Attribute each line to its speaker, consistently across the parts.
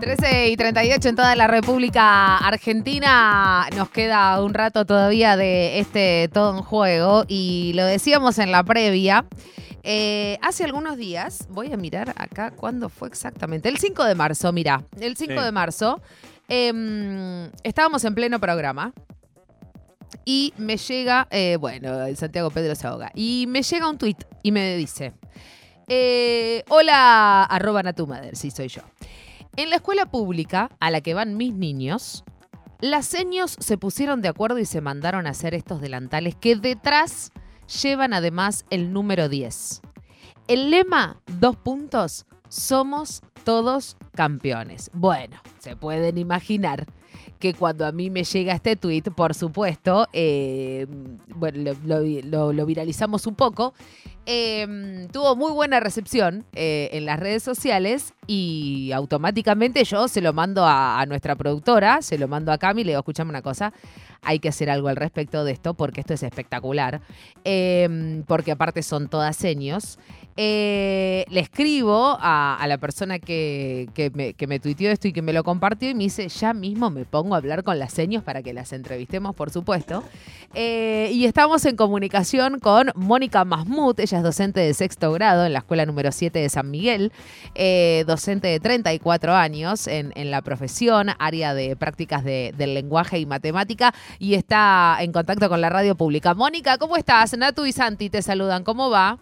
Speaker 1: 13 y 38 en toda la República Argentina. Nos queda un rato todavía de este todo en juego y lo decíamos en la previa. Eh, hace algunos días, voy a mirar acá cuándo fue exactamente. El 5 de marzo, mira, el 5
Speaker 2: Sí.
Speaker 1: de marzo em, estábamos en pleno programa y me llega, eh, bueno, el Santiago Pedro se ahoga, y me llega un tuit y me dice, eh, hola, arroba Natumader, sí soy yo. En la escuela pública a la que van mis niños, las seños se pusieron de acuerdo y se mandaron a hacer estos delantales que detrás llevan además el número 10. El lema, dos puntos, somos todos campeones. Bueno, se pueden imaginar que cuando a mí me llega este tweet, por supuesto, eh, bueno, lo, viralizamos un poco, eh, tuvo muy buena recepción eh, en las redes sociales y automáticamente yo se lo mando a, nuestra productora, se lo mando a Cami le digo, escuchame una cosa, hay que hacer algo al respecto de esto porque esto es espectacular, eh, porque aparte son todas seños. Eh, le escribo a, la persona que, me, que tuiteó esto y que me lo compartió y me dice, ya mismo me pongo a hablar con las seños para que las entrevistemos, por supuesto. Eh, y estamos en comunicación con Mónica Mahmoud, ella es docente de sexto grado en la escuela número 7 de San Miguel, eh, docente de 34 años en, en la profesión, área de prácticas de- del lenguaje y matemática, y está en contacto con la radio pública. Mónica, ¿cómo estás? Natu y Santi te saludan, ¿cómo va?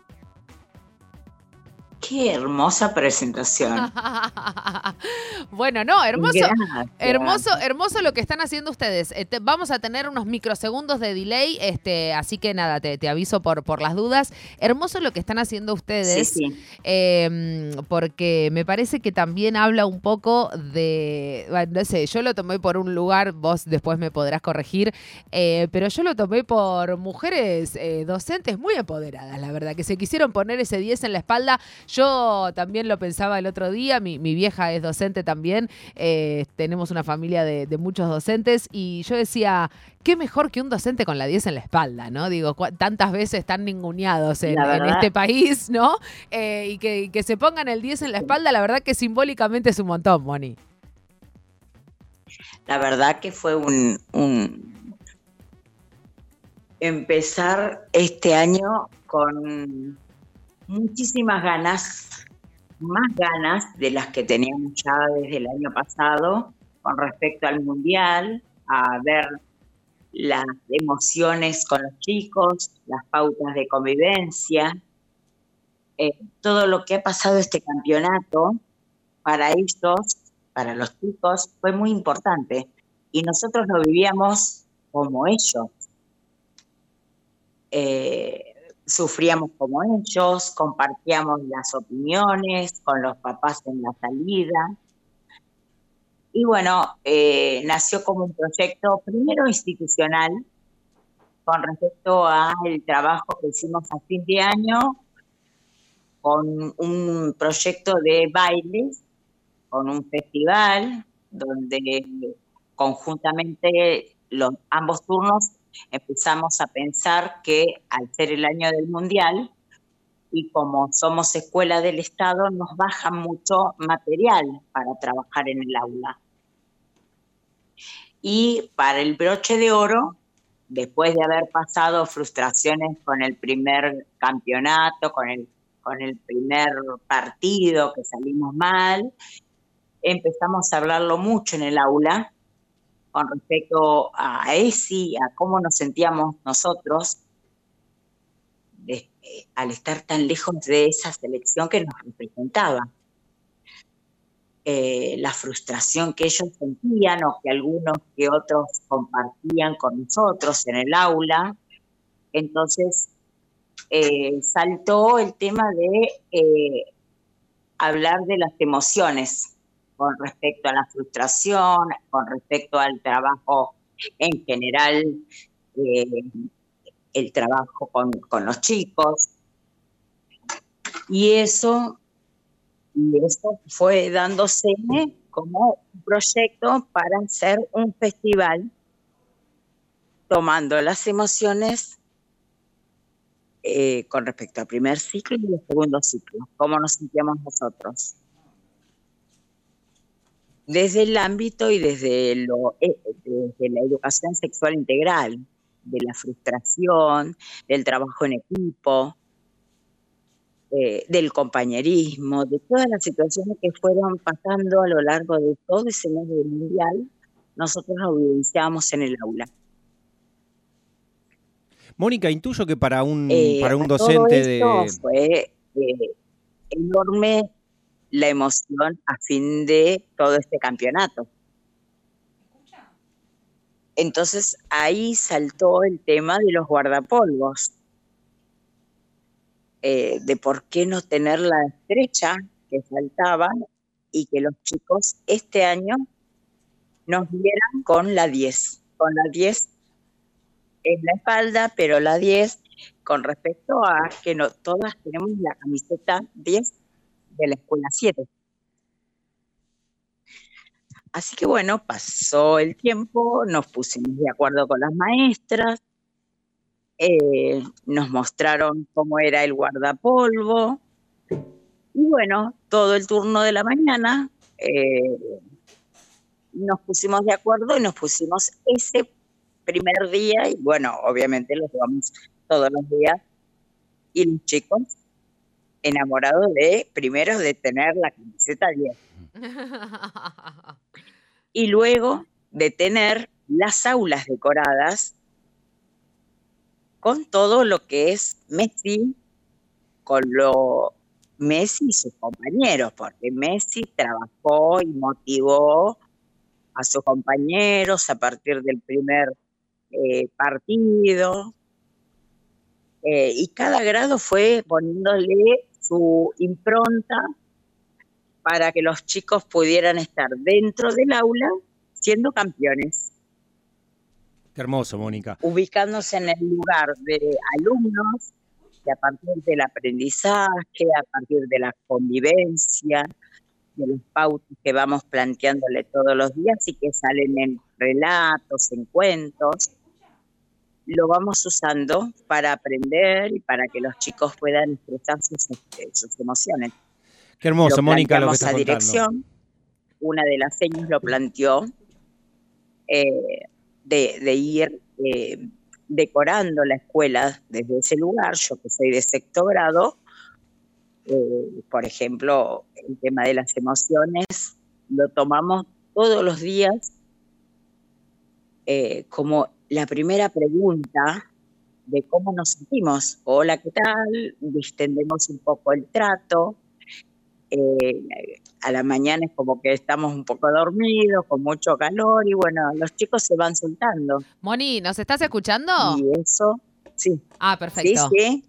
Speaker 3: Qué hermosa presentación.
Speaker 1: bueno, no, hermoso.
Speaker 3: Gracias.
Speaker 1: Hermoso, hermoso lo que están haciendo ustedes. Eh, te- vamos a tener unos microsegundos de delay, este, así que nada, te, te aviso por, por las dudas. Hermoso lo que están haciendo
Speaker 3: Sí,
Speaker 1: ustedes.
Speaker 3: sí.
Speaker 1: eh, porque me parece que también habla un poco de, bueno, no sé, yo lo tomé por un lugar, vos después me podrás corregir, eh, pero yo lo tomé por mujeres eh, docentes muy empoderadas, la verdad, que se quisieron poner ese 10 en la espalda. Yo también lo pensaba el otro día, mi, mi vieja es docente también, eh, tenemos una familia de, de muchos docentes y yo decía, qué mejor que un docente con la 10 en la espalda, ¿no? Digo, tantas veces tan ninguneados en, este país, ¿no? Eh, y que, y que se pongan el 10 en la espalda, la verdad que simbólicamente es un montón, Moni.
Speaker 3: La verdad que fue un, un empezar este año con muchísimas ganas, más ganas de las que teníamos ya desde el año pasado con respecto al mundial, a ver las emociones con los chicos, las pautas de convivencia, eh, todo lo que ha pasado este campeonato para ellos, para los chicos, fue muy importante. Y nosotros lo vivíamos como ellos. Eh, sufríamos como ellos, compartíamos las opiniones con los papás en la salida. Y bueno, eh, nació como un proyecto primero institucional con respecto al trabajo que hicimos a fin de año con un proyecto de bailes, con un festival donde conjuntamente los ambos turnos empezamos a pensar que al ser el año del mundial y como somos escuela del Estado nos baja mucho material para trabajar en el aula. Y para el broche de oro, después de haber pasado frustraciones con el primer campeonato, con el, con el primer partido que salimos mal, empezamos a hablarlo mucho en el aula con respecto a ESI, a cómo nos sentíamos nosotros eh, al estar tan lejos de esa selección que nos representaba. Eh, la frustración que ellos sentían o que algunos que otros compartían con nosotros en el aula. Entonces, eh, saltó el tema de hablar de las emociones con respecto a la frustración, con respecto al trabajo en general, eh, el trabajo con, los chicos. Y eso, y eso fue dándose como un proyecto para hacer un festival tomando las emociones eh, con respecto al primer ciclo y al segundo ciclo, cómo nos sentíamos nosotros. Desde el ámbito y desde, lo, eh, desde la educación sexual integral, de la frustración, del trabajo en equipo, eh, del compañerismo, de todas las situaciones que fueron pasando a lo largo de todo ese mes mundial, nosotros lo vivenciamos en el aula.
Speaker 2: Mónica, intuyo que para un, eh, para un docente
Speaker 3: de... Fue eh, enorme la emoción a fin de todo este campeonato. Entonces ahí saltó el tema de los guardapolvos, eh, de por qué no tener la estrecha que faltaba y que los chicos este año nos vieran con la 10, con la 10 en la espalda, pero la 10 con respecto a que no todas tenemos la camiseta 10 de la escuela 7. Así que bueno, pasó el tiempo, nos pusimos de acuerdo con las maestras, eh, nos mostraron cómo era el guardapolvo, y bueno, todo el turno de la mañana eh, nos pusimos de acuerdo y nos pusimos ese primer día, y bueno, obviamente los vamos todos los días, y los chicos enamorados de, primero, de tener la camiseta 10. y luego de tener las aulas decoradas con todo lo que es Messi, con lo Messi y sus compañeros, porque Messi trabajó y motivó a sus compañeros a partir del primer eh, partido, eh, y cada grado fue poniéndole su impronta para que los chicos pudieran estar dentro del aula siendo campeones.
Speaker 2: Qué hermoso, Mónica.
Speaker 3: Ubicándose en el lugar de alumnos que a partir del aprendizaje, a partir de la convivencia, de los pautos que vamos planteándole todos los días y que salen en relatos, en cuentos, lo vamos usando para aprender y para que los chicos puedan expresar sus, este, emociones.
Speaker 2: Qué hermoso, Mónica, lo que
Speaker 3: a dirección. Una de las señas lo planteó eh, de, ir eh, decorando la escuela desde ese lugar. Yo que soy de sexto grado, eh, por ejemplo, el tema de las emociones lo tomamos todos los días como la primera pregunta de cómo nos sentimos. Hola, ¿qué tal? Distendemos un poco el trato. Eh, a la mañana es como que estamos un poco dormidos, con mucho calor y bueno, los chicos se van soltando.
Speaker 1: Moni, ¿nos estás escuchando?
Speaker 3: Y eso, sí.
Speaker 1: Ah, perfecto.
Speaker 3: Sí, sí.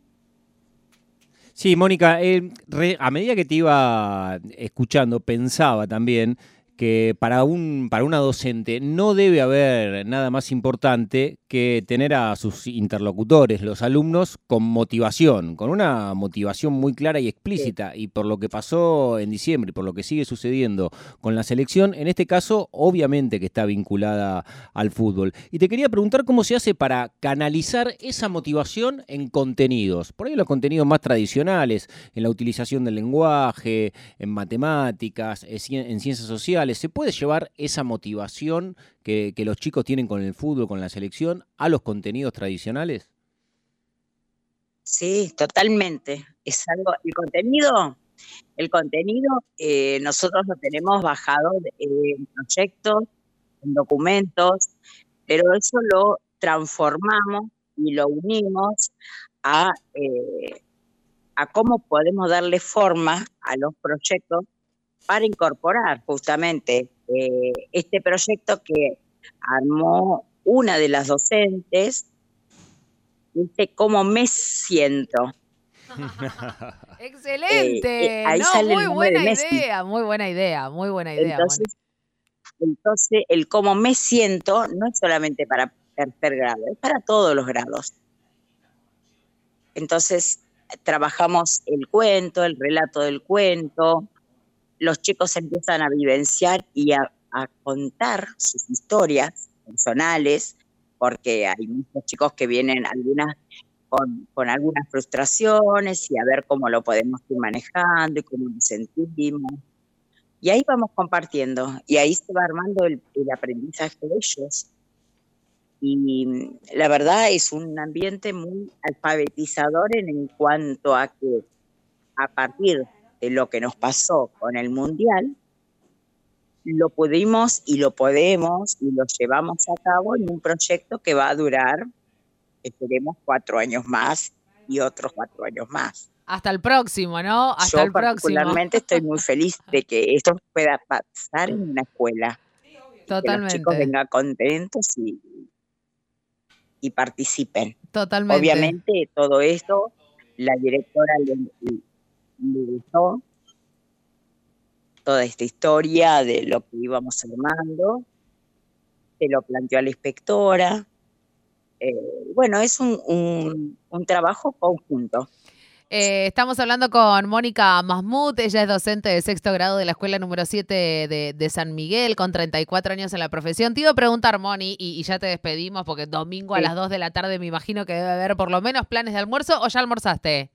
Speaker 2: Sí, Mónica, eh, a medida que te iba escuchando, pensaba también que para, un, para una docente no debe haber nada más importante que tener a sus interlocutores, los alumnos, con motivación, con una motivación muy clara y explícita. Y por lo que pasó en diciembre y por lo que sigue sucediendo con la selección, en este caso, obviamente que está vinculada al fútbol. Y te quería preguntar cómo se hace para canalizar esa motivación en contenidos. Por ahí los contenidos más tradicionales, en la utilización del lenguaje, en matemáticas, en ciencias sociales ¿Se puede llevar esa motivación que, los chicos tienen con el fútbol, con la selección, a los contenidos tradicionales?
Speaker 3: Sí, totalmente. Es algo, el contenido, el contenido eh, nosotros lo tenemos bajado en proyectos, en documentos, pero eso lo transformamos y lo unimos a, eh, a cómo podemos darle forma a los proyectos para incorporar justamente eh, este proyecto que armó una de las docentes, dice cómo me siento.
Speaker 1: Excelente. Eh, muy buena idea, muy buena idea, muy buena idea.
Speaker 3: Entonces, entonces, el cómo me siento no es solamente para tercer grado, es para todos los grados. Entonces, trabajamos el cuento, el relato del cuento, los chicos empiezan a vivenciar y a, contar sus historias personales, porque hay muchos chicos que vienen algunas con, algunas frustraciones y a ver cómo lo podemos ir manejando y cómo nos sentimos. Y ahí vamos compartiendo y ahí se va armando el, aprendizaje de ellos. Y la verdad es un ambiente muy alfabetizador en, en cuanto a que a partir lo que nos pasó con el Mundial, lo pudimos y lo podemos y lo llevamos a cabo en un proyecto que va a durar, esperemos, cuatro años más y otros cuatro años más.
Speaker 1: Hasta el próximo, ¿no? Hasta
Speaker 3: Yo
Speaker 1: el próximo.
Speaker 3: particularmente estoy muy feliz de que esto pueda pasar en una escuela. Que los
Speaker 1: Totalmente.
Speaker 3: chicos vengan contentos y, y participen.
Speaker 1: Totalmente.
Speaker 3: Obviamente todo esto la directora le, le gustó toda esta historia de lo que íbamos armando, se lo planteó a la inspectora. Eh, bueno, es un, un, un trabajo conjunto.
Speaker 1: Eh, estamos hablando con Mónica Mahmoud, ella es docente de sexto grado de la escuela número 7 de, de San Miguel, con 34 años en la profesión. Te iba a preguntar, Moni, y, y ya te despedimos, porque domingo a
Speaker 3: Sí.
Speaker 1: las 2 de la tarde me imagino que debe haber por lo menos planes de almuerzo, o ya almorzaste.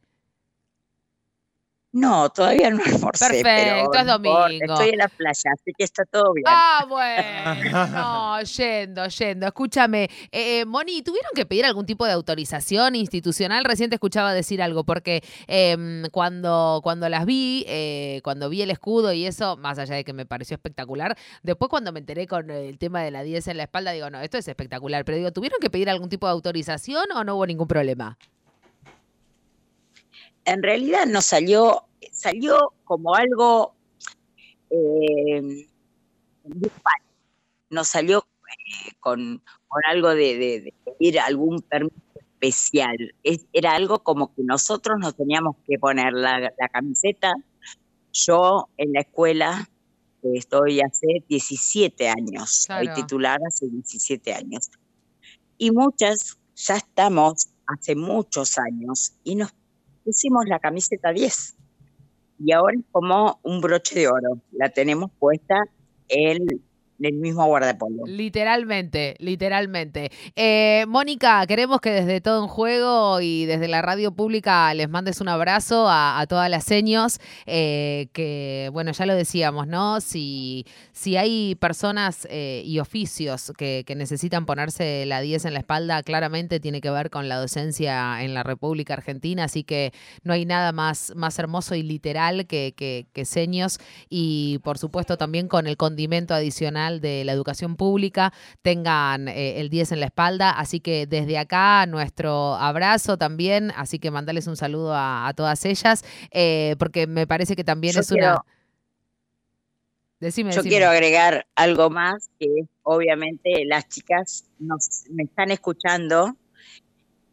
Speaker 3: No, todavía no almorcé,
Speaker 1: Perfecto,
Speaker 3: pero
Speaker 1: es domingo.
Speaker 3: estoy en la playa, así que está todo bien.
Speaker 1: Ah, bueno, no, yendo, yendo. Escúchame, eh, eh, Moni, ¿tuvieron que pedir algún tipo de autorización institucional? Recién te escuchaba decir algo, porque em, cuando, cuando las vi, eh, cuando vi el escudo y eso, más allá de que me pareció espectacular, después cuando me enteré con el tema de la 10 en la espalda, digo, no, esto es espectacular, pero digo, ¿tuvieron que pedir algún tipo de autorización o no hubo ningún problema?
Speaker 3: En realidad nos salió, salió como algo eh, grupal. nos salió eh, con, con algo de, de- de pedir algún permiso especial. Es- era algo como que nosotros nos teníamos que poner la, la camiseta. Yo en la escuela eh, estoy hace 17 años, soy
Speaker 1: Claro.
Speaker 3: titular hace 17 años. Y muchas ya estamos hace muchos años y nos pusimos la camiseta 10. Y ahora es como un broche de oro. La tenemos puesta en el mismo guardapolvo.
Speaker 1: Literalmente, literalmente. Eh, Mónica, queremos que desde Todo en Juego y desde la radio pública les mandes un abrazo a, a todas las seños, eh, que, bueno, ya lo decíamos, ¿no? Si, si hay personas eh, y oficios que, que necesitan ponerse la 10 en la espalda, claramente tiene que ver con la docencia en la República Argentina, así que no hay nada más, más hermoso y literal que, que, que seños y por supuesto también con el condimento adicional de la educación pública tengan eh, el 10 en la espalda. Así que desde acá nuestro abrazo también, así que mandales un saludo a, a todas ellas, eh, porque me parece que también
Speaker 3: Yo
Speaker 1: es una... Decime,
Speaker 3: Yo
Speaker 1: decime.
Speaker 3: quiero agregar algo más, que obviamente las chicas nos, me están escuchando,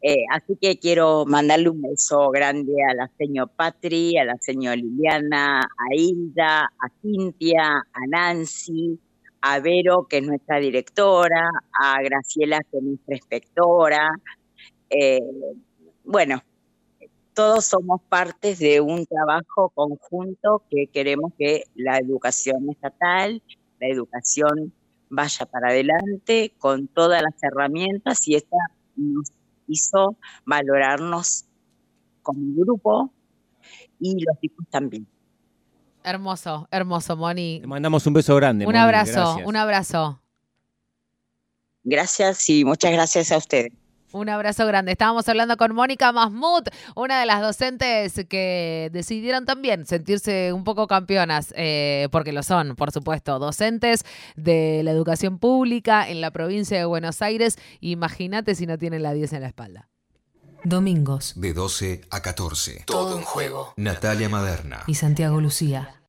Speaker 3: eh, así que quiero mandarle un beso grande a la señor Patri, a la señora Liliana, a Hilda, a Cintia, a Nancy, a Vero, que es nuestra directora, a Graciela, que es nuestra inspectora. Eh, bueno, todos somos partes de un trabajo conjunto que queremos que la educación estatal, la educación vaya para adelante con todas las herramientas y esta nos hizo valorarnos como grupo y los chicos también.
Speaker 1: Hermoso, hermoso, Moni.
Speaker 2: Te mandamos un beso grande.
Speaker 1: Un
Speaker 2: Moni,
Speaker 1: abrazo,
Speaker 2: gracias.
Speaker 1: un abrazo.
Speaker 3: Gracias y muchas gracias a ustedes.
Speaker 1: Un abrazo grande. Estábamos hablando con Mónica Mahmoud, una de las docentes que decidieron también sentirse un poco campeonas, eh, porque lo son, por supuesto, docentes de la educación pública en la provincia de Buenos Aires. Imagínate si no tienen la 10 en la espalda.
Speaker 4: Domingos
Speaker 5: De 12 a 14.
Speaker 4: Todo en juego.
Speaker 5: Natalia Maderna.
Speaker 4: y Santiago Lucía.